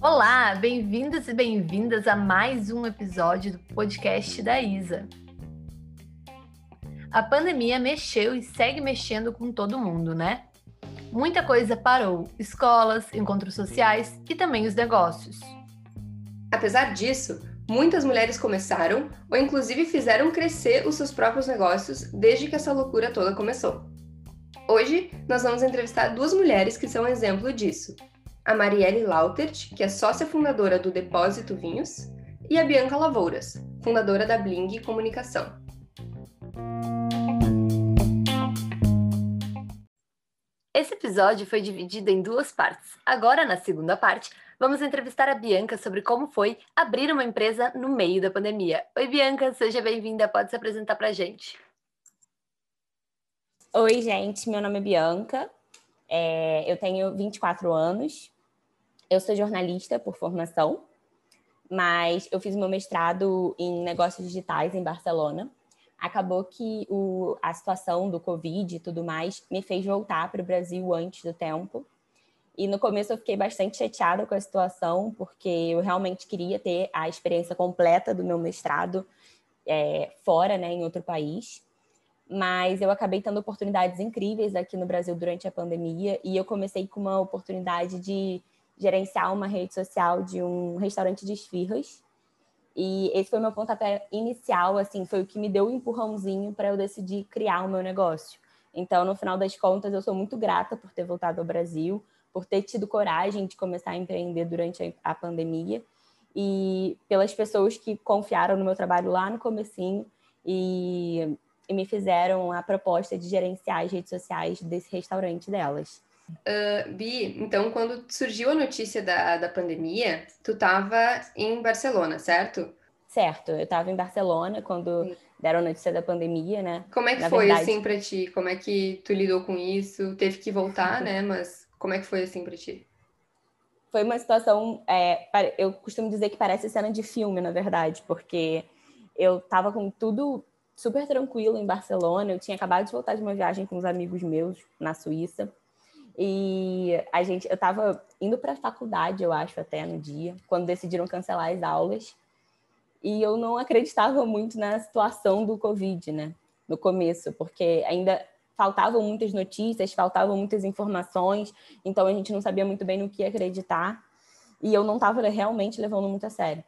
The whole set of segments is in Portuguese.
Olá, bem-vindos e bem-vindas a mais um episódio do podcast da Isa. A pandemia mexeu e segue mexendo com todo mundo, né? Muita coisa parou: escolas, encontros sociais e também os negócios. Apesar disso, muitas mulheres começaram ou inclusive fizeram crescer os seus próprios negócios desde que essa loucura toda começou. Hoje, nós vamos entrevistar duas mulheres que são exemplo disso a Marielle Lautert, que é sócia fundadora do Depósito Vinhos, e a Bianca Lavouras, fundadora da Bling Comunicação. Esse episódio foi dividido em duas partes. Agora, na segunda parte, vamos entrevistar a Bianca sobre como foi abrir uma empresa no meio da pandemia. Oi, Bianca, seja bem-vinda. Pode se apresentar para a gente. Oi, gente. Meu nome é Bianca. É, eu tenho 24 anos. Eu sou jornalista por formação, mas eu fiz meu mestrado em negócios digitais em Barcelona. Acabou que o, a situação do Covid e tudo mais me fez voltar para o Brasil antes do tempo. E no começo eu fiquei bastante chateada com a situação, porque eu realmente queria ter a experiência completa do meu mestrado é, fora, né, em outro país. Mas eu acabei tendo oportunidades incríveis aqui no Brasil durante a pandemia e eu comecei com uma oportunidade de gerenciar uma rede social de um restaurante de esfirras. E esse foi meu pontapé inicial, assim, foi o que me deu o um empurrãozinho para eu decidir criar o meu negócio. Então, no final das contas, eu sou muito grata por ter voltado ao Brasil, por ter tido coragem de começar a empreender durante a pandemia e pelas pessoas que confiaram no meu trabalho lá no comecinho e, e me fizeram a proposta de gerenciar as redes sociais desse restaurante delas. Uh, Bi, então quando surgiu a notícia da, da pandemia, tu estava em Barcelona, certo? Certo, eu estava em Barcelona quando Sim. deram a notícia da pandemia, né? Como é que Na foi verdade... assim para ti? Como é que tu lidou com isso? Teve que voltar, né? Mas como é que foi assim para ti? Foi uma situação, é, eu costumo dizer que parece cena de filme, na verdade, porque eu estava com tudo super tranquilo em Barcelona. Eu tinha acabado de voltar de uma viagem com uns amigos meus na Suíça. E a gente, eu estava indo para a faculdade, eu acho, até no dia, quando decidiram cancelar as aulas. E eu não acreditava muito na situação do Covid, né? No começo, porque ainda faltavam muitas notícias, faltavam muitas informações, então a gente não sabia muito bem no que acreditar. E eu não estava realmente levando muito a sério.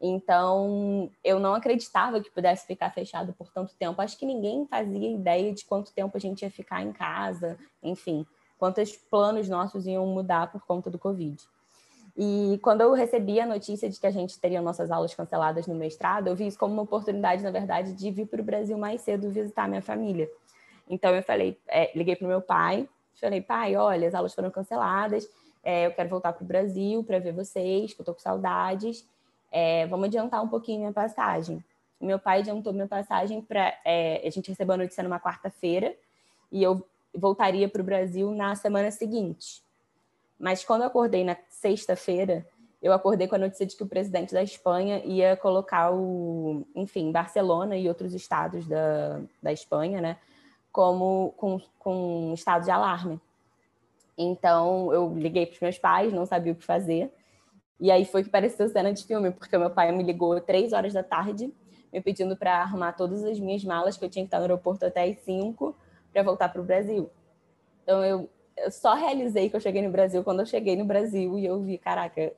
Então, eu não acreditava que pudesse ficar fechado por tanto tempo. Acho que ninguém fazia ideia de quanto tempo a gente ia ficar em casa, enfim quantos planos nossos iam mudar por conta do Covid. E quando eu recebi a notícia de que a gente teria nossas aulas canceladas no mestrado, eu vi isso como uma oportunidade, na verdade, de vir para o Brasil mais cedo visitar minha família. Então eu falei, é, liguei para o meu pai, falei, pai, olha, as aulas foram canceladas, é, eu quero voltar para o Brasil para ver vocês, que eu estou com saudades, é, vamos adiantar um pouquinho minha passagem. Meu pai adiantou minha passagem para. É, a gente recebeu a notícia numa quarta-feira e eu voltaria para o Brasil na semana seguinte. Mas quando eu acordei na sexta-feira, eu acordei com a notícia de que o presidente da Espanha ia colocar o, enfim, Barcelona e outros estados da, da Espanha, né, como com, com estado de alarme. Então eu liguei para os meus pais, não sabia o que fazer. E aí foi que pareceu cena de filme, porque meu pai me ligou três horas da tarde, me pedindo para arrumar todas as minhas malas, que eu tinha que estar no aeroporto até as cinco para voltar para o Brasil. Então eu, eu, só realizei que eu cheguei no Brasil quando eu cheguei no Brasil e eu vi, caraca,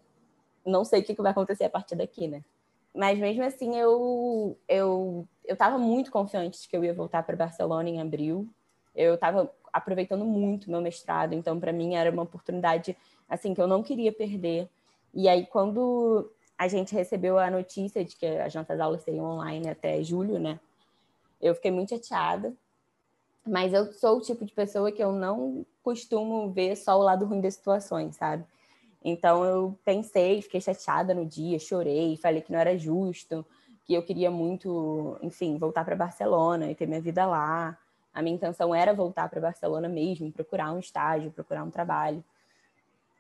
não sei o que, que vai acontecer a partir daqui, né? Mas mesmo assim eu eu eu estava muito confiante de que eu ia voltar para Barcelona em abril. Eu estava aproveitando muito meu mestrado, então para mim era uma oportunidade assim que eu não queria perder. E aí quando a gente recebeu a notícia de que as nossas aulas seriam online até julho, né? Eu fiquei muito chateada, mas eu sou o tipo de pessoa que eu não costumo ver só o lado ruim das situações, sabe? Então eu pensei, fiquei chateada no dia, chorei, falei que não era justo, que eu queria muito, enfim, voltar para Barcelona e ter minha vida lá. A minha intenção era voltar para Barcelona mesmo, procurar um estágio, procurar um trabalho.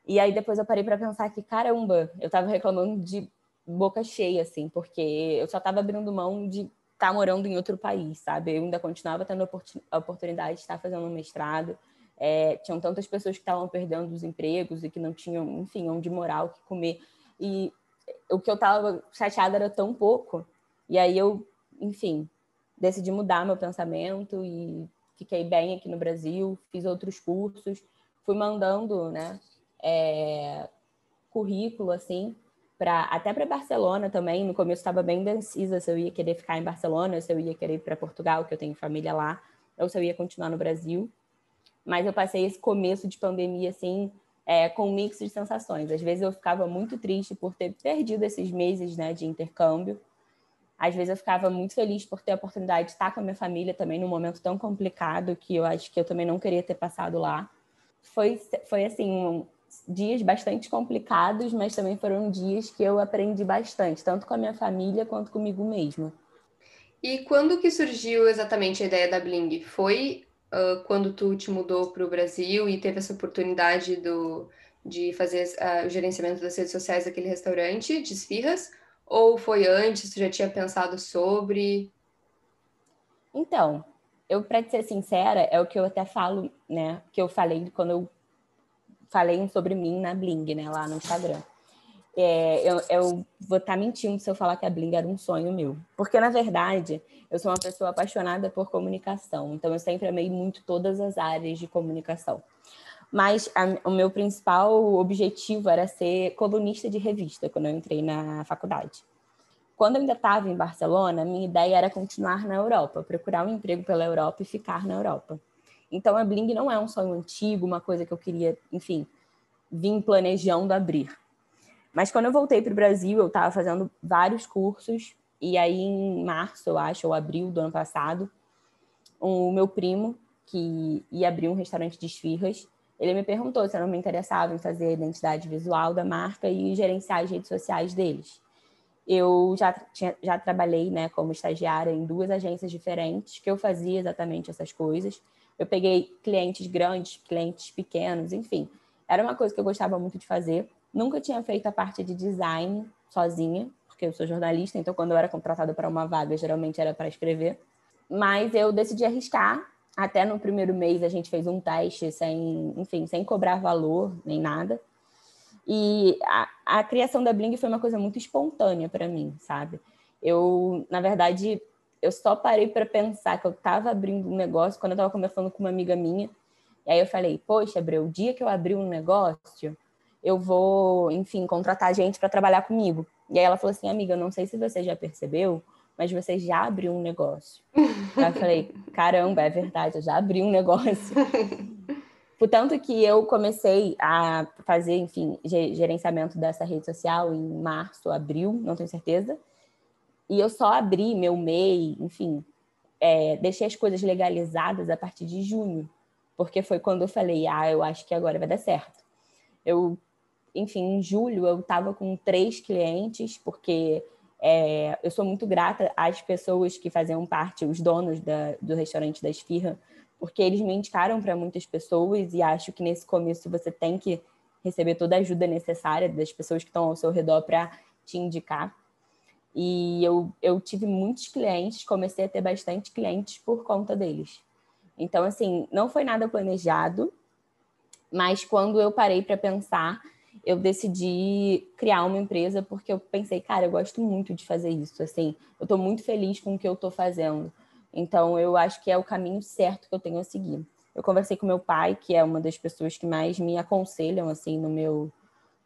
E aí depois eu parei para pensar que caramba, eu estava reclamando de boca cheia assim, porque eu só estava abrindo mão de estar tá morando em outro país, sabe? Eu ainda continuava tendo a oportunidade de estar fazendo um mestrado, é, tinham tantas pessoas que estavam perdendo os empregos e que não tinham, enfim, onde morar, o que comer. E o que eu estava chateada era tão pouco. E aí eu, enfim, decidi mudar meu pensamento e fiquei bem aqui no Brasil, fiz outros cursos, fui mandando, né, é, currículo assim, para até para Barcelona também. No começo estava bem indecisa se eu ia querer ficar em Barcelona, se eu ia querer ir para Portugal, que eu tenho família lá, ou se eu ia continuar no Brasil. Mas eu passei esse começo de pandemia assim, é, com um mix de sensações. Às vezes eu ficava muito triste por ter perdido esses meses né, de intercâmbio. Às vezes eu ficava muito feliz por ter a oportunidade de estar com a minha família também num momento tão complicado que eu acho que eu também não queria ter passado lá. Foi, foi assim, um, dias bastante complicados, mas também foram dias que eu aprendi bastante, tanto com a minha família quanto comigo mesma. E quando que surgiu exatamente a ideia da Bling? Foi uh, quando tu te mudou para o Brasil e teve essa oportunidade do, de fazer uh, o gerenciamento das redes sociais daquele restaurante de esfirras? Ou foi antes, tu já tinha pensado sobre? Então, eu, para ser sincera, é o que eu até falo, né? Que eu falei quando eu falei sobre mim na Bling, né? Lá no Instagram. É, eu, eu, vou estar tá mentindo se eu falar que a Bling era um sonho meu. Porque, na verdade, eu sou uma pessoa apaixonada por comunicação. Então, eu sempre amei muito todas as áreas de comunicação. Mas a, o meu principal objetivo era ser colunista de revista quando eu entrei na faculdade. Quando eu ainda estava em Barcelona, minha ideia era continuar na Europa, procurar um emprego pela Europa e ficar na Europa. Então, a Bling não é um sonho antigo, uma coisa que eu queria, enfim, vim planejando abrir. Mas quando eu voltei para o Brasil, eu estava fazendo vários cursos, e aí em março, eu acho, ou abril do ano passado, o meu primo, que ia abrir um restaurante de esfirras, ele me perguntou se eu não me interessava em fazer a identidade visual da marca e gerenciar as redes sociais deles. Eu já, tinha, já trabalhei né, como estagiária em duas agências diferentes, que eu fazia exatamente essas coisas. Eu peguei clientes grandes, clientes pequenos, enfim. Era uma coisa que eu gostava muito de fazer. Nunca tinha feito a parte de design sozinha, porque eu sou jornalista, então quando eu era contratada para uma vaga, geralmente era para escrever. Mas eu decidi arriscar. Até no primeiro mês a gente fez um teste sem, enfim, sem cobrar valor nem nada. E a, a criação da Bling foi uma coisa muito espontânea para mim, sabe? Eu, na verdade, eu só parei para pensar que eu estava abrindo um negócio quando eu estava conversando com uma amiga minha. E aí eu falei, poxa, Abreu, o dia que eu abrir um negócio, eu vou, enfim, contratar gente para trabalhar comigo. E aí ela falou assim, amiga, eu não sei se você já percebeu, mas você já abriu um negócio. aí eu falei, caramba, é verdade, eu já abri um negócio. Portanto que eu comecei a fazer, enfim, gerenciamento dessa rede social em março, abril, não tenho certeza. E eu só abri meu MEI, enfim, é, deixei as coisas legalizadas a partir de junho, porque foi quando eu falei, ah, eu acho que agora vai dar certo. Eu, enfim, em julho eu estava com três clientes, porque é, eu sou muito grata às pessoas que faziam parte, os donos da, do restaurante da Esfirra, porque eles me indicaram para muitas pessoas e acho que nesse começo você tem que receber toda a ajuda necessária das pessoas que estão ao seu redor para te indicar. E eu, eu tive muitos clientes, comecei a ter bastante clientes por conta deles. Então, assim, não foi nada planejado, mas quando eu parei para pensar, eu decidi criar uma empresa porque eu pensei, cara, eu gosto muito de fazer isso. Assim, eu estou muito feliz com o que eu estou fazendo. Então, eu acho que é o caminho certo que eu tenho a seguir. Eu conversei com meu pai, que é uma das pessoas que mais me aconselham assim no meu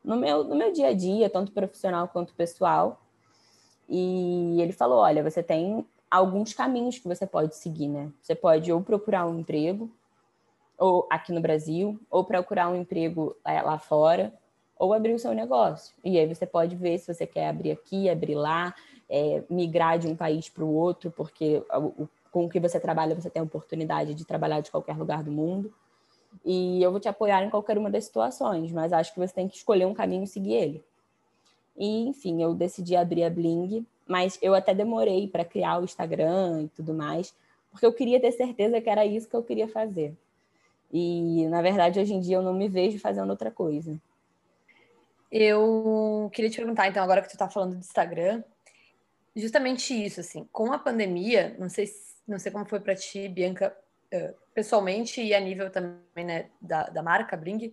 no meu no meu dia a dia, tanto profissional quanto pessoal. E ele falou: olha, você tem alguns caminhos que você pode seguir, né? Você pode ou procurar um emprego, ou aqui no Brasil, ou procurar um emprego é, lá fora, ou abrir o seu negócio. E aí você pode ver se você quer abrir aqui, abrir lá, é, migrar de um país para o outro, porque com o que você trabalha você tem a oportunidade de trabalhar de qualquer lugar do mundo. E eu vou te apoiar em qualquer uma das situações, mas acho que você tem que escolher um caminho e seguir ele. E, enfim, eu decidi abrir a Bling, mas eu até demorei para criar o Instagram e tudo mais, porque eu queria ter certeza que era isso que eu queria fazer. E, na verdade, hoje em dia eu não me vejo fazendo outra coisa. Eu queria te perguntar, então, agora que tu está falando do Instagram, justamente isso, assim, com a pandemia, não sei, não sei como foi para ti, Bianca, pessoalmente e a nível também né, da, da marca Bring,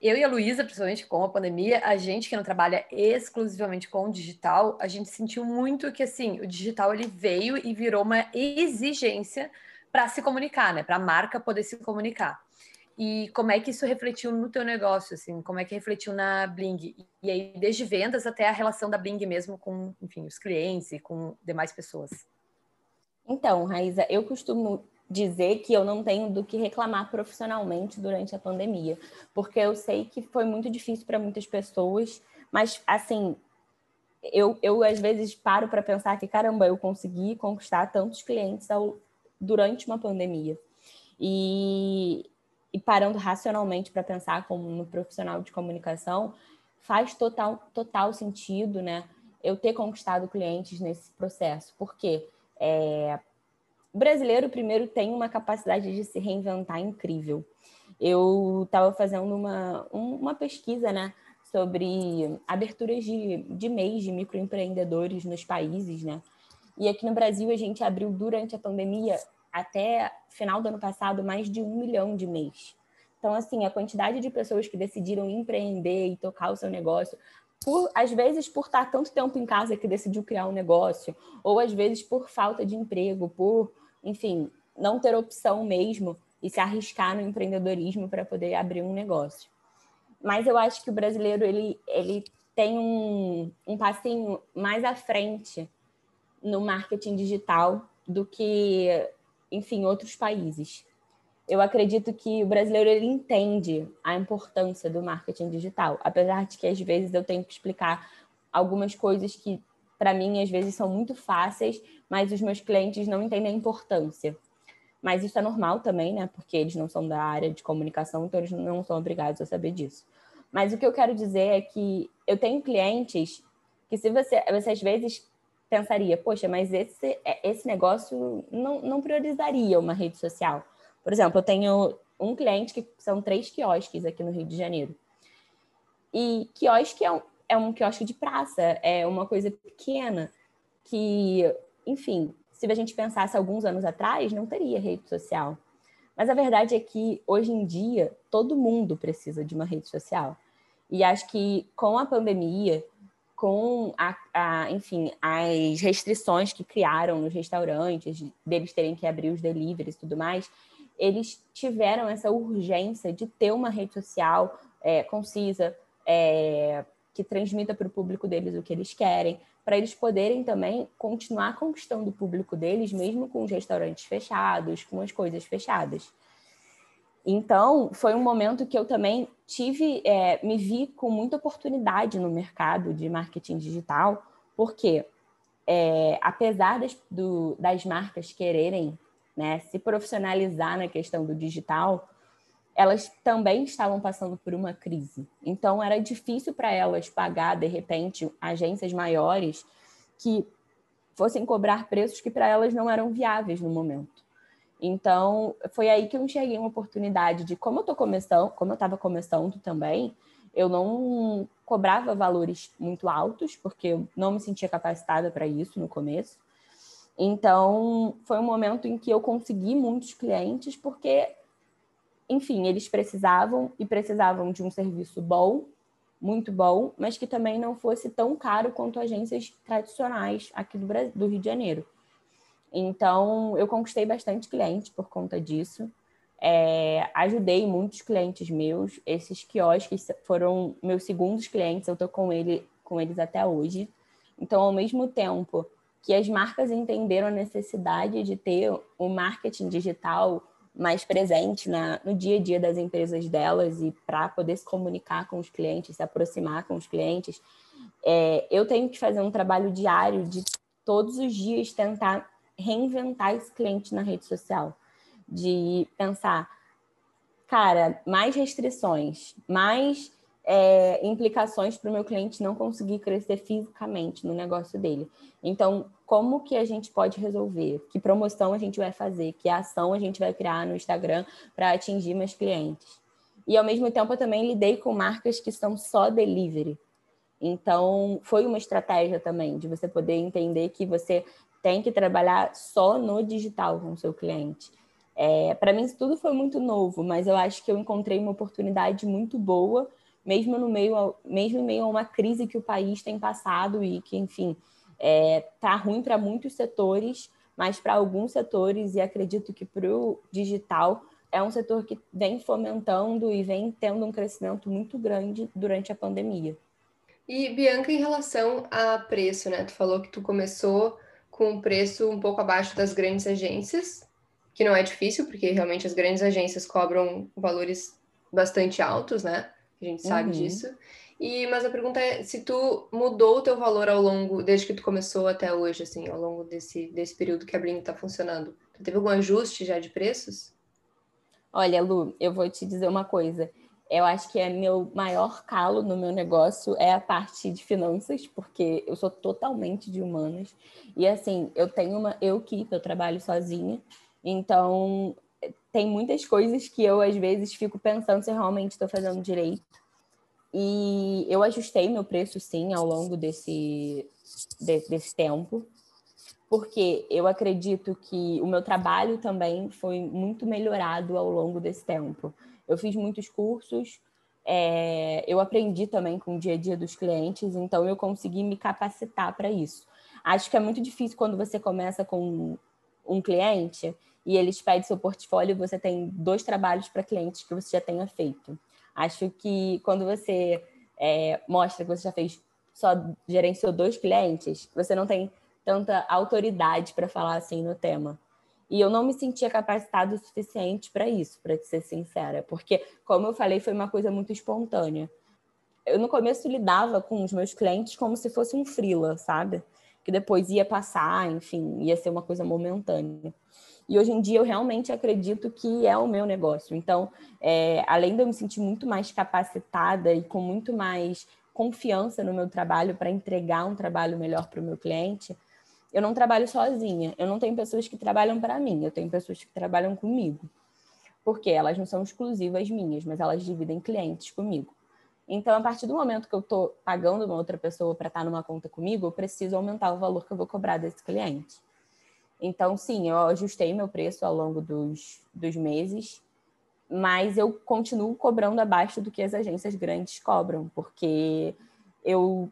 eu e a Luísa, principalmente com a pandemia, a gente que não trabalha exclusivamente com o digital, a gente sentiu muito que assim, o digital ele veio e virou uma exigência para se comunicar, né? Para a marca poder se comunicar. E como é que isso refletiu no teu negócio, assim? Como é que refletiu na Bling? E aí, desde vendas até a relação da Bling mesmo com, enfim, os clientes e com demais pessoas. Então, Raíza, eu costumo dizer que eu não tenho do que reclamar profissionalmente durante a pandemia, porque eu sei que foi muito difícil para muitas pessoas, mas assim, eu, eu às vezes paro para pensar que caramba, eu consegui conquistar tantos clientes ao, durante uma pandemia. E, e parando racionalmente para pensar como no profissional de comunicação, faz total, total sentido, né? Eu ter conquistado clientes nesse processo. Porque é, o brasileiro, primeiro, tem uma capacidade de se reinventar incrível. Eu estava fazendo uma, uma pesquisa, né? Sobre aberturas de, de mês de microempreendedores nos países, né? E aqui no Brasil, a gente abriu durante a pandemia, até final do ano passado, mais de um milhão de mês. Então, assim, a quantidade de pessoas que decidiram empreender e tocar o seu negócio, por, às vezes por estar tanto tempo em casa que decidiu criar um negócio, ou às vezes por falta de emprego, por enfim, não ter opção mesmo e se arriscar no empreendedorismo para poder abrir um negócio. Mas eu acho que o brasileiro ele, ele tem um, um passinho mais à frente no marketing digital do que, enfim, outros países. Eu acredito que o brasileiro ele entende a importância do marketing digital, apesar de que às vezes eu tenho que explicar algumas coisas que para mim, às vezes são muito fáceis, mas os meus clientes não entendem a importância. Mas isso é normal também, né? Porque eles não são da área de comunicação, então eles não são obrigados a saber disso. Mas o que eu quero dizer é que eu tenho clientes que se você, você às vezes pensaria, poxa, mas esse, esse negócio não, não priorizaria uma rede social. Por exemplo, eu tenho um cliente que são três quiosques aqui no Rio de Janeiro. E quiosque é um, é um quiosque de praça, é uma coisa pequena que, enfim, se a gente pensasse alguns anos atrás, não teria rede social. Mas a verdade é que hoje em dia todo mundo precisa de uma rede social. E acho que com a pandemia, com a, a, enfim, as restrições que criaram nos restaurantes, deles terem que abrir os deliveries e tudo mais, eles tiveram essa urgência de ter uma rede social é, concisa, é, que transmita para o público deles o que eles querem, para eles poderem também continuar conquistando o público deles, mesmo com os restaurantes fechados, com as coisas fechadas. Então, foi um momento que eu também tive, é, me vi com muita oportunidade no mercado de marketing digital, porque é, apesar das, do, das marcas quererem né, se profissionalizar na questão do digital, elas também estavam passando por uma crise. Então, era difícil para elas pagar, de repente, agências maiores que fossem cobrar preços que para elas não eram viáveis no momento. Então, foi aí que eu enxerguei uma oportunidade de, como eu estou começando, como eu estava começando também, eu não cobrava valores muito altos, porque eu não me sentia capacitada para isso no começo. Então, foi um momento em que eu consegui muitos clientes, porque enfim, eles precisavam e precisavam de um serviço bom, muito bom, mas que também não fosse tão caro quanto agências tradicionais aqui do, Brasil, do Rio de Janeiro. Então, eu conquistei bastante clientes por conta disso. É, ajudei muitos clientes meus. Esses quiosques foram meus segundos clientes, eu estou com, ele, com eles até hoje. Então, ao mesmo tempo que as marcas entenderam a necessidade de ter o marketing digital mais presente na, no dia a dia das empresas delas e para poder se comunicar com os clientes, se aproximar com os clientes, é, eu tenho que fazer um trabalho diário de todos os dias tentar reinventar esse cliente na rede social, de pensar, cara, mais restrições, mais é, implicações para o meu cliente não conseguir crescer fisicamente no negócio dele. Então, como que a gente pode resolver? Que promoção a gente vai fazer? Que ação a gente vai criar no Instagram para atingir mais clientes? E ao mesmo tempo eu também lidei com marcas que são só delivery. Então, foi uma estratégia também de você poder entender que você tem que trabalhar só no digital com o seu cliente. É, para mim, isso tudo foi muito novo, mas eu acho que eu encontrei uma oportunidade muito boa, mesmo no meio, mesmo em meio a uma crise que o país tem passado e que, enfim, é, tá ruim para muitos setores, mas para alguns setores, e acredito que para o digital, é um setor que vem fomentando e vem tendo um crescimento muito grande durante a pandemia. E Bianca, em relação a preço, né? Tu falou que tu começou com um preço um pouco abaixo das grandes agências, que não é difícil, porque realmente as grandes agências cobram valores bastante altos, né? A gente sabe uhum. disso. E, mas a pergunta é se tu mudou o teu valor ao longo, desde que tu começou até hoje, assim, ao longo desse, desse período que a Bling está funcionando. Tu teve algum ajuste já de preços? Olha, Lu, eu vou te dizer uma coisa. Eu acho que é meu maior calo no meu negócio é a parte de finanças, porque eu sou totalmente de humanas. E assim, eu tenho uma eu que eu trabalho sozinha, então tem muitas coisas que eu às vezes fico pensando se realmente estou fazendo direito. E eu ajustei meu preço sim ao longo desse, desse, desse tempo, porque eu acredito que o meu trabalho também foi muito melhorado ao longo desse tempo. Eu fiz muitos cursos, é, eu aprendi também com o dia a dia dos clientes, então eu consegui me capacitar para isso. Acho que é muito difícil quando você começa com um cliente e eles pedem seu portfólio e você tem dois trabalhos para clientes que você já tenha feito. Acho que quando você é, mostra que você já fez, só gerenciou dois clientes, você não tem tanta autoridade para falar assim no tema. E eu não me sentia capacitado o suficiente para isso, para ser sincera, porque, como eu falei, foi uma coisa muito espontânea. Eu, no começo, lidava com os meus clientes como se fosse um frila, sabe? Que depois ia passar, enfim, ia ser uma coisa momentânea. E hoje em dia eu realmente acredito que é o meu negócio. Então, é, além de eu me sentir muito mais capacitada e com muito mais confiança no meu trabalho para entregar um trabalho melhor para o meu cliente, eu não trabalho sozinha. Eu não tenho pessoas que trabalham para mim, eu tenho pessoas que trabalham comigo. Porque elas não são exclusivas minhas, mas elas dividem clientes comigo. Então, a partir do momento que eu estou pagando uma outra pessoa para estar tá numa conta comigo, eu preciso aumentar o valor que eu vou cobrar desse cliente. Então, sim, eu ajustei meu preço ao longo dos, dos meses, mas eu continuo cobrando abaixo do que as agências grandes cobram, porque eu,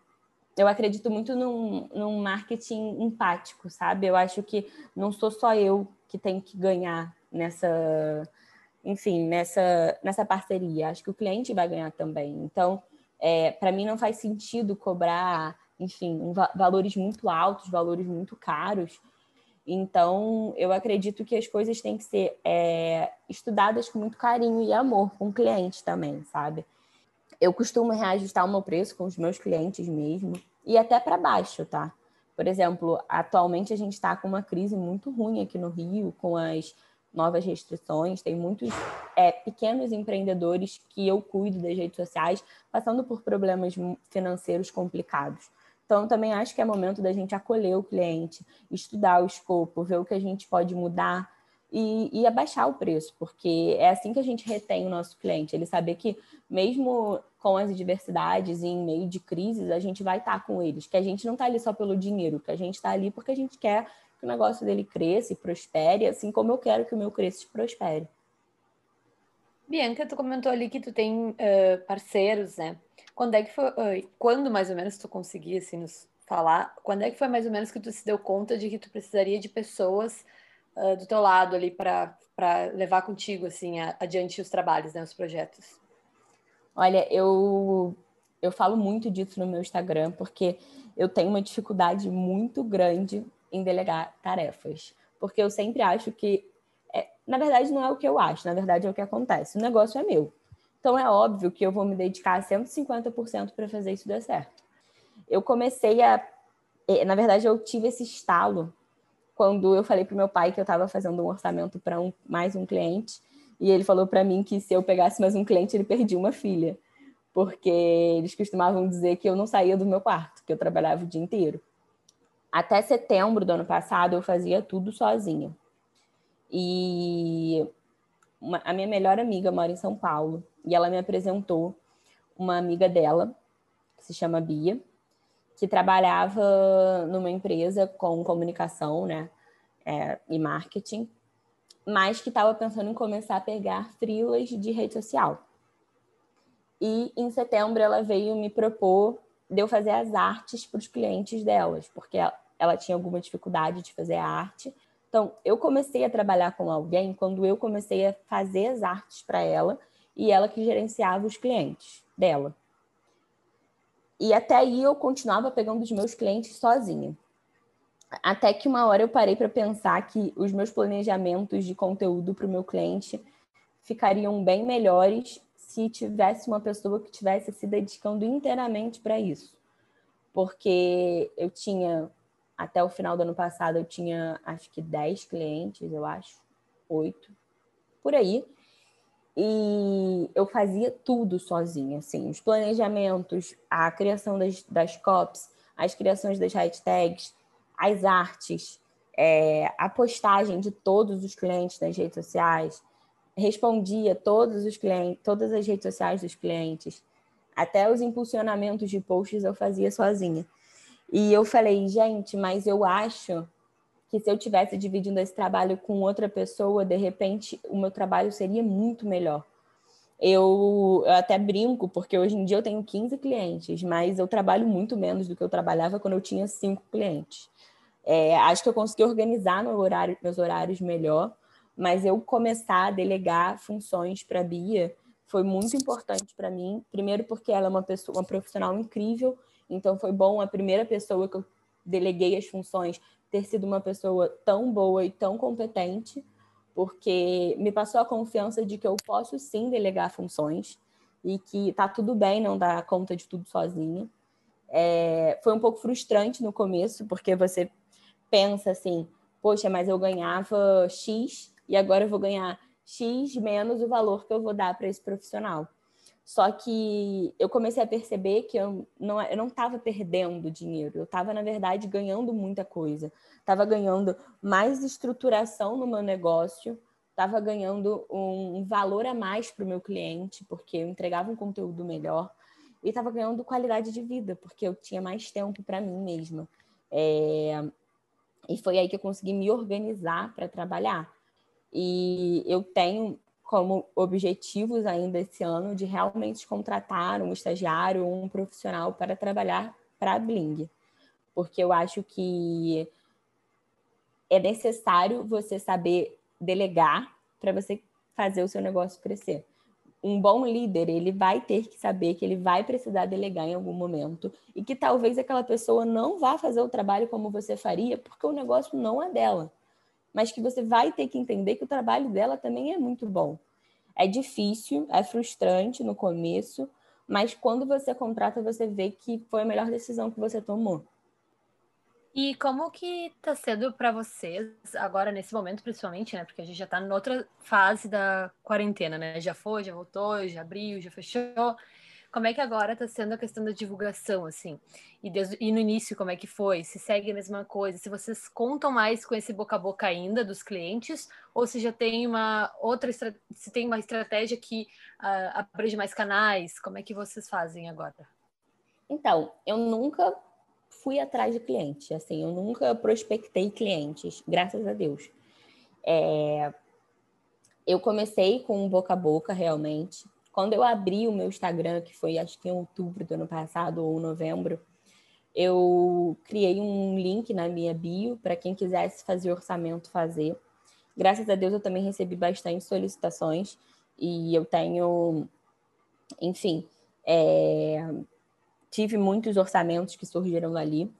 eu acredito muito num, num marketing empático, sabe? Eu acho que não sou só eu que tenho que ganhar nessa, enfim, nessa, nessa parceria. Acho que o cliente vai ganhar também. Então, é, para mim não faz sentido cobrar, enfim, valores muito altos, valores muito caros, então, eu acredito que as coisas têm que ser é, estudadas com muito carinho e amor com o cliente também, sabe? Eu costumo reajustar o meu preço com os meus clientes mesmo e até para baixo, tá? Por exemplo, atualmente a gente está com uma crise muito ruim aqui no Rio, com as novas restrições. Tem muitos é, pequenos empreendedores que eu cuido das redes sociais passando por problemas financeiros complicados. Então, também acho que é momento da gente acolher o cliente, estudar o escopo, ver o que a gente pode mudar e, e abaixar o preço, porque é assim que a gente retém o nosso cliente. Ele saber que, mesmo com as adversidades e em meio de crises, a gente vai estar com eles, que a gente não está ali só pelo dinheiro, que a gente está ali porque a gente quer que o negócio dele cresça e prospere, assim como eu quero que o meu cresça e prospere. Bianca, tu comentou ali que tu tem uh, parceiros, né? Quando é que foi, quando mais ou menos tu conseguia assim, nos falar, quando é que foi mais ou menos que tu se deu conta de que tu precisaria de pessoas uh, do teu lado ali para levar contigo assim a, adiante os trabalhos, né, os projetos? Olha, eu eu falo muito disso no meu Instagram porque eu tenho uma dificuldade muito grande em delegar tarefas, porque eu sempre acho que é, na verdade não é o que eu acho, na verdade é o que acontece. O negócio é meu. Então é óbvio que eu vou me dedicar 150% para fazer isso dar certo. Eu comecei a. Eh, na verdade, eu tive esse estalo quando eu falei para meu pai que eu estava fazendo um orçamento para um, mais um cliente. E ele falou para mim que se eu pegasse mais um cliente, ele perdia uma filha. Porque eles costumavam dizer que eu não saía do meu quarto, que eu trabalhava o dia inteiro. Até setembro do ano passado, eu fazia tudo sozinha. E uma, a minha melhor amiga mora em São Paulo e ela me apresentou uma amiga dela, que se chama Bia, que trabalhava numa empresa com comunicação né, é, e marketing. mas que estava pensando em começar a pegar frilas de rede social. E em setembro ela veio me propor de eu fazer as artes para os clientes delas, porque ela tinha alguma dificuldade de fazer a arte. Então, eu comecei a trabalhar com alguém quando eu comecei a fazer as artes para ela e ela que gerenciava os clientes dela. E até aí eu continuava pegando os meus clientes sozinha. Até que uma hora eu parei para pensar que os meus planejamentos de conteúdo para o meu cliente ficariam bem melhores se tivesse uma pessoa que tivesse se dedicando inteiramente para isso. Porque eu tinha, até o final do ano passado, eu tinha acho que 10 clientes, eu acho, 8, por aí. E eu fazia tudo sozinha, assim, os planejamentos, a criação das, das copies, as criações das hashtags, as artes, é, a postagem de todos os clientes nas redes sociais, respondia todos os clientes, todas as redes sociais dos clientes, até os impulsionamentos de posts eu fazia sozinha. E eu falei, gente, mas eu acho que se eu tivesse dividindo esse trabalho com outra pessoa, de repente o meu trabalho seria muito melhor. Eu, eu, até brinco, porque hoje em dia eu tenho 15 clientes, mas eu trabalho muito menos do que eu trabalhava quando eu tinha cinco clientes. É, acho que eu consegui organizar meu horário, meus horários melhor, mas eu começar a delegar funções para a Bia foi muito importante para mim. Primeiro, porque ela é uma pessoa, uma profissional incrível, então foi bom a primeira pessoa que eu deleguei as funções ter sido uma pessoa tão boa e tão competente, porque me passou a confiança de que eu posso sim delegar funções e que tá tudo bem não dar conta de tudo sozinha. É, foi um pouco frustrante no começo, porque você pensa assim, poxa, mas eu ganhava X e agora eu vou ganhar X menos o valor que eu vou dar para esse profissional. Só que eu comecei a perceber que eu não eu não estava perdendo dinheiro, eu estava na verdade ganhando muita coisa. Estava ganhando mais estruturação no meu negócio, estava ganhando um valor a mais para o meu cliente, porque eu entregava um conteúdo melhor, e estava ganhando qualidade de vida, porque eu tinha mais tempo para mim mesma. É... E foi aí que eu consegui me organizar para trabalhar. E eu tenho como objetivos ainda esse ano de realmente contratar um estagiário, um profissional para trabalhar para a Bling. Porque eu acho que é necessário você saber delegar para você fazer o seu negócio crescer. Um bom líder, ele vai ter que saber que ele vai precisar delegar em algum momento e que talvez aquela pessoa não vá fazer o trabalho como você faria, porque o negócio não é dela mas que você vai ter que entender que o trabalho dela também é muito bom. É difícil, é frustrante no começo, mas quando você contrata, você vê que foi a melhor decisão que você tomou. E como que tá sendo para vocês agora nesse momento principalmente, né? Porque a gente já tá em outra fase da quarentena, né? Já foi, já voltou, já abriu, já fechou. Como é que agora está sendo a questão da divulgação, assim? E, desde, e no início, como é que foi? Se segue a mesma coisa? Se vocês contam mais com esse boca a boca ainda dos clientes? Ou se já tem uma outra, se tem uma estratégia que uh, abrange mais canais? Como é que vocês fazem agora? Então, eu nunca fui atrás de cliente, assim, eu nunca prospectei clientes, graças a Deus. É, eu comecei com boca a boca, realmente. Quando eu abri o meu Instagram, que foi acho que em outubro do ano passado ou novembro, eu criei um link na minha bio para quem quisesse fazer orçamento fazer. Graças a Deus eu também recebi bastante solicitações e eu tenho, enfim, é, tive muitos orçamentos que surgiram ali.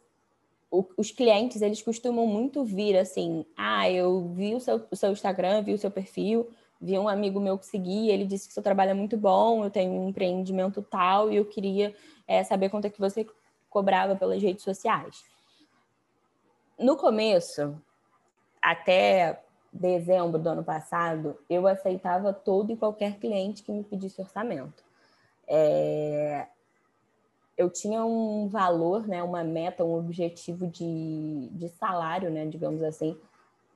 O, os clientes, eles costumam muito vir assim, ah, eu vi o seu, o seu Instagram, vi o seu perfil, vi um amigo meu que segui, ele disse que seu trabalho é muito bom, eu tenho um empreendimento tal e eu queria é, saber quanto é que você cobrava pelas redes sociais. No começo, até dezembro do ano passado, eu aceitava todo e qualquer cliente que me pedisse orçamento. É... Eu tinha um valor, né, uma meta, um objetivo de, de salário, né, digamos assim,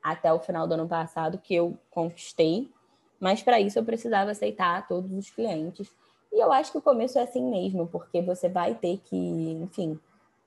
até o final do ano passado, que eu conquistei mas para isso eu precisava aceitar todos os clientes. E eu acho que o começo é assim mesmo, porque você vai ter que, enfim,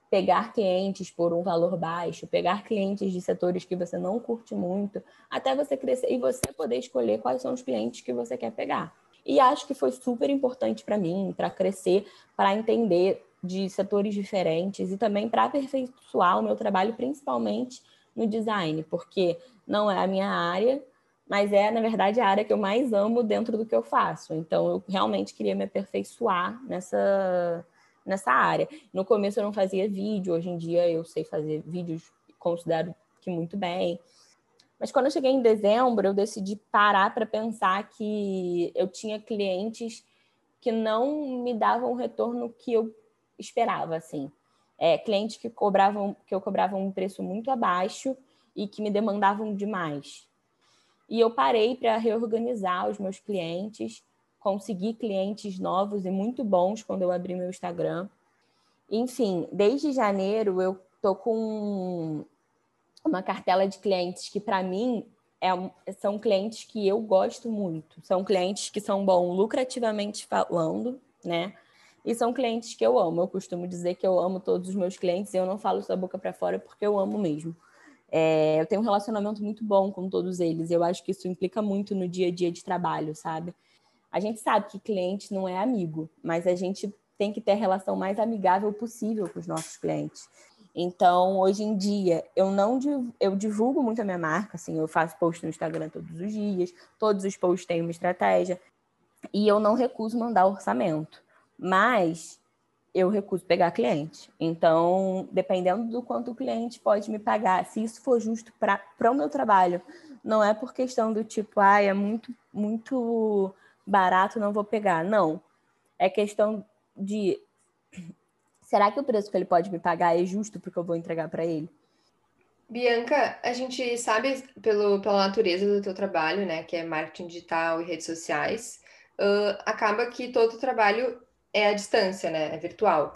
pegar clientes por um valor baixo, pegar clientes de setores que você não curte muito, até você crescer e você poder escolher quais são os clientes que você quer pegar. E acho que foi super importante para mim, para crescer, para entender de setores diferentes e também para aperfeiçoar o meu trabalho, principalmente no design, porque não é a minha área, mas é, na verdade, a área que eu mais amo dentro do que eu faço. Então, eu realmente queria me aperfeiçoar nessa, nessa área. No começo eu não fazia vídeo, hoje em dia eu sei fazer vídeos, considero que muito bem. Mas quando eu cheguei em dezembro, eu decidi parar para pensar que eu tinha clientes que não me davam o retorno que eu esperava, assim. É, clientes que cobravam, que eu cobrava um preço muito abaixo e que me demandavam demais. E eu parei para reorganizar os meus clientes consegui clientes novos e muito bons quando eu abri meu Instagram. Enfim, desde janeiro eu tô com uma cartela de clientes que para mim é, são clientes que eu gosto muito. São clientes que são bons lucrativamente falando, né? E são clientes que eu amo. Eu costumo dizer que eu amo todos os meus clientes e eu não falo da boca para fora porque eu amo mesmo. É, eu tenho um relacionamento muito bom com todos eles. Eu acho que isso implica muito no dia a dia de trabalho, sabe? A gente sabe que cliente não é amigo, mas a gente tem que ter a relação mais amigável possível com os nossos clientes. Então, hoje em dia, eu não eu divulgo muito a minha marca, assim, eu faço post no Instagram todos os dias, todos os posts têm uma estratégia, e eu não recuso mandar orçamento, mas eu recuso pegar cliente. Então, dependendo do quanto o cliente pode me pagar, se isso for justo para o meu trabalho, não é por questão do tipo, ah, é muito, muito barato, não vou pegar. Não. É questão de será que o preço que ele pode me pagar é justo porque eu vou entregar para ele? Bianca, a gente sabe pelo, pela natureza do teu trabalho, né, que é marketing digital e redes sociais, uh, acaba que todo o trabalho é à distância, né, é virtual.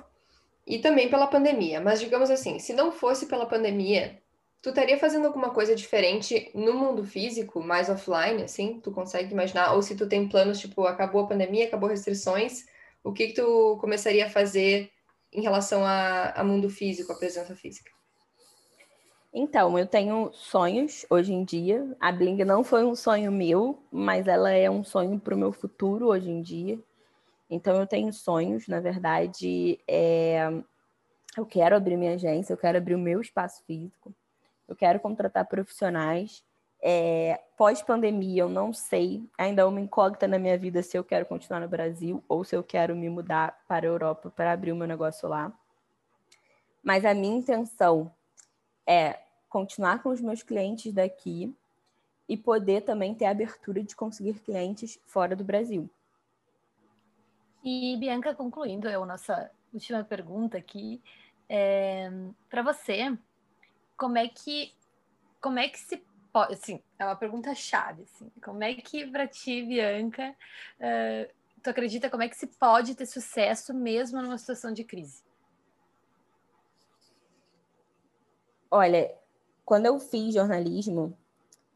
E também pela pandemia. Mas digamos assim, se não fosse pela pandemia, Tu estaria fazendo alguma coisa diferente no mundo físico, mais offline, assim? Tu consegue imaginar? Ou se tu tem planos, tipo, acabou a pandemia, acabou restrições, o que que tu começaria a fazer em relação a, a mundo físico, a presença física? Então, eu tenho sonhos hoje em dia. A Bling não foi um sonho meu, mas ela é um sonho para o meu futuro hoje em dia. Então, eu tenho sonhos, na verdade, é... eu quero abrir minha agência, eu quero abrir o meu espaço físico eu quero contratar profissionais. É, Pós-pandemia, eu não sei, ainda é uma incógnita na minha vida se eu quero continuar no Brasil ou se eu quero me mudar para a Europa para abrir o meu negócio lá. Mas a minha intenção é continuar com os meus clientes daqui e poder também ter a abertura de conseguir clientes fora do Brasil. E Bianca, concluindo a nossa última pergunta aqui, é, para você, como é que como é que se pode, assim, é uma pergunta chave, assim, como é que para ti, Bianca, uh, tu acredita como é que se pode ter sucesso mesmo numa situação de crise? Olha, quando eu fiz jornalismo,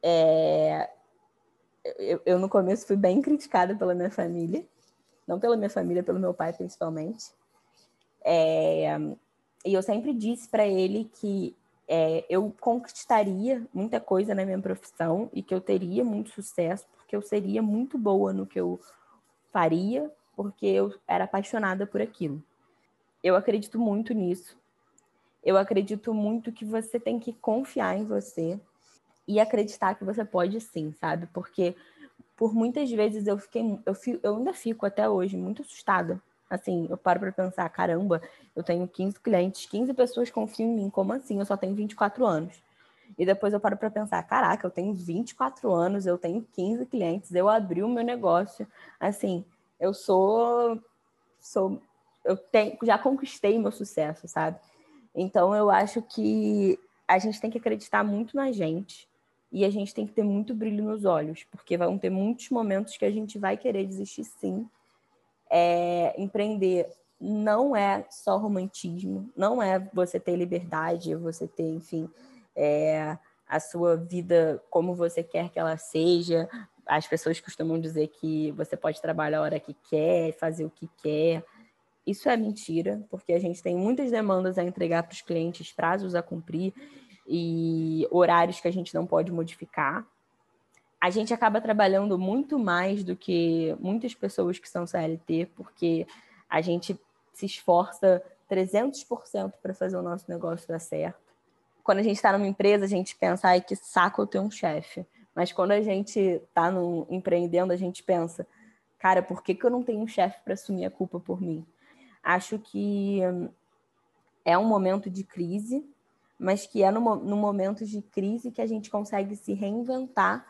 é, eu, eu, no começo fui bem criticada pela minha família, não pela minha família, pelo meu pai principalmente. É, e eu sempre disse para ele que é, eu conquistaria muita coisa na minha profissão e que eu teria muito sucesso, porque eu seria muito boa no que eu faria, porque eu era apaixonada por aquilo. Eu acredito muito nisso. Eu acredito muito que você tem que confiar em você e acreditar que você pode sim, sabe? Porque por muitas vezes eu fiquei, eu, fico, eu ainda fico até hoje muito assustada Assim, eu paro para pensar, caramba, eu tenho 15 clientes, 15 pessoas confiam em mim, como assim? Eu só tenho 24 anos. E depois eu paro para pensar, caraca, eu tenho 24 anos, eu tenho 15 clientes, eu abri o meu negócio. Assim, eu sou sou eu tenho, já conquistei meu sucesso, sabe? Então eu acho que a gente tem que acreditar muito na gente e a gente tem que ter muito brilho nos olhos, porque vão ter muitos momentos que a gente vai querer desistir sim, é, empreender não é só romantismo, não é você ter liberdade, você ter, enfim, é, a sua vida como você quer que ela seja. As pessoas costumam dizer que você pode trabalhar a hora que quer, fazer o que quer. isso é mentira, porque a gente tem muitas demandas a entregar para os clientes, prazos a cumprir e horários que a gente não pode modificar. A gente acaba trabalhando muito mais do que muitas pessoas que são CLT, porque a gente se esforça 300% para fazer o nosso negócio dar certo. Quando a gente está numa empresa, a gente pensa, ai, que saco eu ter um chefe. Mas quando a gente está empreendendo, a gente pensa, cara, por que, que eu não tenho um chefe para assumir a culpa por mim? Acho que é um momento de crise, mas que é no, no momento de crise que a gente consegue se reinventar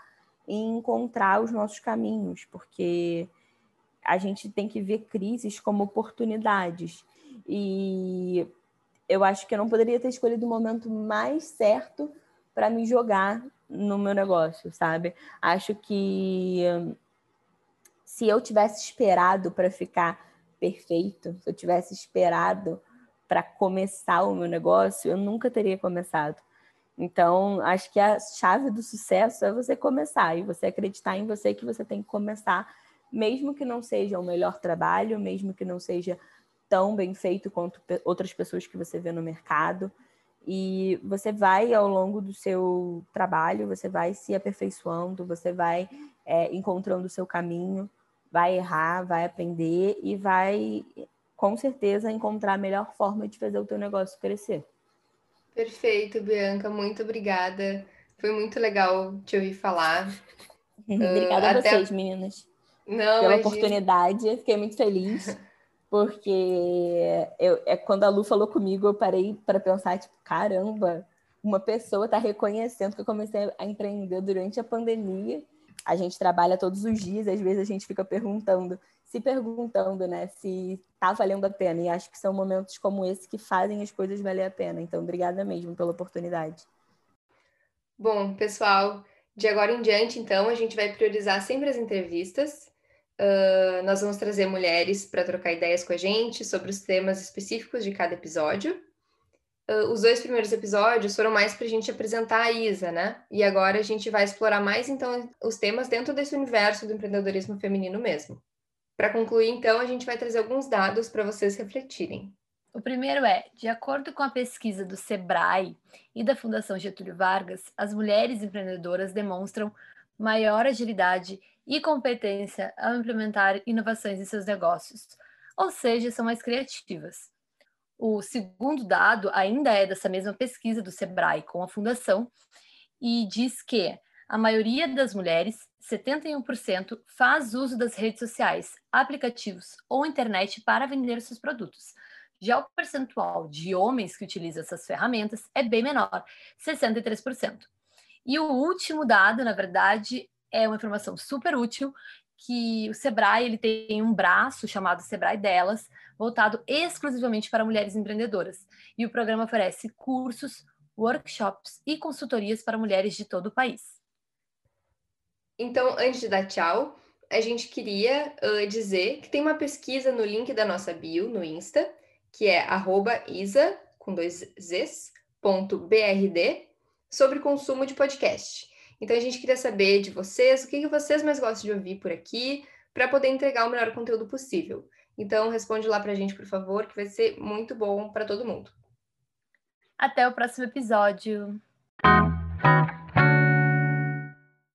e encontrar os nossos caminhos, porque a gente tem que ver crises como oportunidades. E eu acho que eu não poderia ter escolhido o momento mais certo para me jogar no meu negócio, sabe? Acho que se eu tivesse esperado para ficar perfeito, se eu tivesse esperado para começar o meu negócio, eu nunca teria começado. Então, acho que a chave do sucesso é você começar e você acreditar em você que você tem que começar, mesmo que não seja o melhor trabalho, mesmo que não seja tão bem feito quanto outras pessoas que você vê no mercado. E você vai, ao longo do seu trabalho, você vai se aperfeiçoando, você vai é, encontrando o seu caminho vai errar, vai aprender e vai, com certeza, encontrar a melhor forma de fazer o teu negócio crescer. Perfeito, Bianca, muito obrigada. Foi muito legal te ouvir falar. obrigada uh, a vocês, meninas. Não, pela oportunidade, fiquei muito feliz. Porque eu, é, quando a Lu falou comigo, eu parei para pensar, tipo, caramba, uma pessoa está reconhecendo que eu comecei a empreender durante a pandemia a gente trabalha todos os dias, às vezes a gente fica perguntando, se perguntando, né, se tá valendo a pena. E acho que são momentos como esse que fazem as coisas valer a pena. Então, obrigada mesmo pela oportunidade. Bom, pessoal, de agora em diante, então, a gente vai priorizar sempre as entrevistas. Uh, nós vamos trazer mulheres para trocar ideias com a gente sobre os temas específicos de cada episódio. Uh, os dois primeiros episódios foram mais para a gente apresentar a Isa, né? E agora a gente vai explorar mais, então, os temas dentro desse universo do empreendedorismo feminino mesmo. Para concluir, então, a gente vai trazer alguns dados para vocês refletirem. O primeiro é: de acordo com a pesquisa do Sebrae e da Fundação Getúlio Vargas, as mulheres empreendedoras demonstram maior agilidade e competência ao implementar inovações em seus negócios, ou seja, são mais criativas. O segundo dado ainda é dessa mesma pesquisa do Sebrae com a Fundação e diz que a maioria das mulheres, 71%, faz uso das redes sociais, aplicativos ou internet para vender seus produtos. Já o percentual de homens que utilizam essas ferramentas é bem menor, 63%. E o último dado, na verdade, é uma informação super útil, que o Sebrae ele tem um braço chamado Sebrae Delas, voltado exclusivamente para mulheres empreendedoras. E o programa oferece cursos, workshops e consultorias para mulheres de todo o país. Então, antes de dar tchau, a gente queria uh, dizer que tem uma pesquisa no link da nossa bio no Insta, que é isa, com dois z's, ponto brd, sobre consumo de podcast. Então a gente queria saber de vocês o que, que vocês mais gostam de ouvir por aqui, para poder entregar o melhor conteúdo possível. Então responde lá para a gente, por favor, que vai ser muito bom para todo mundo. Até o próximo episódio.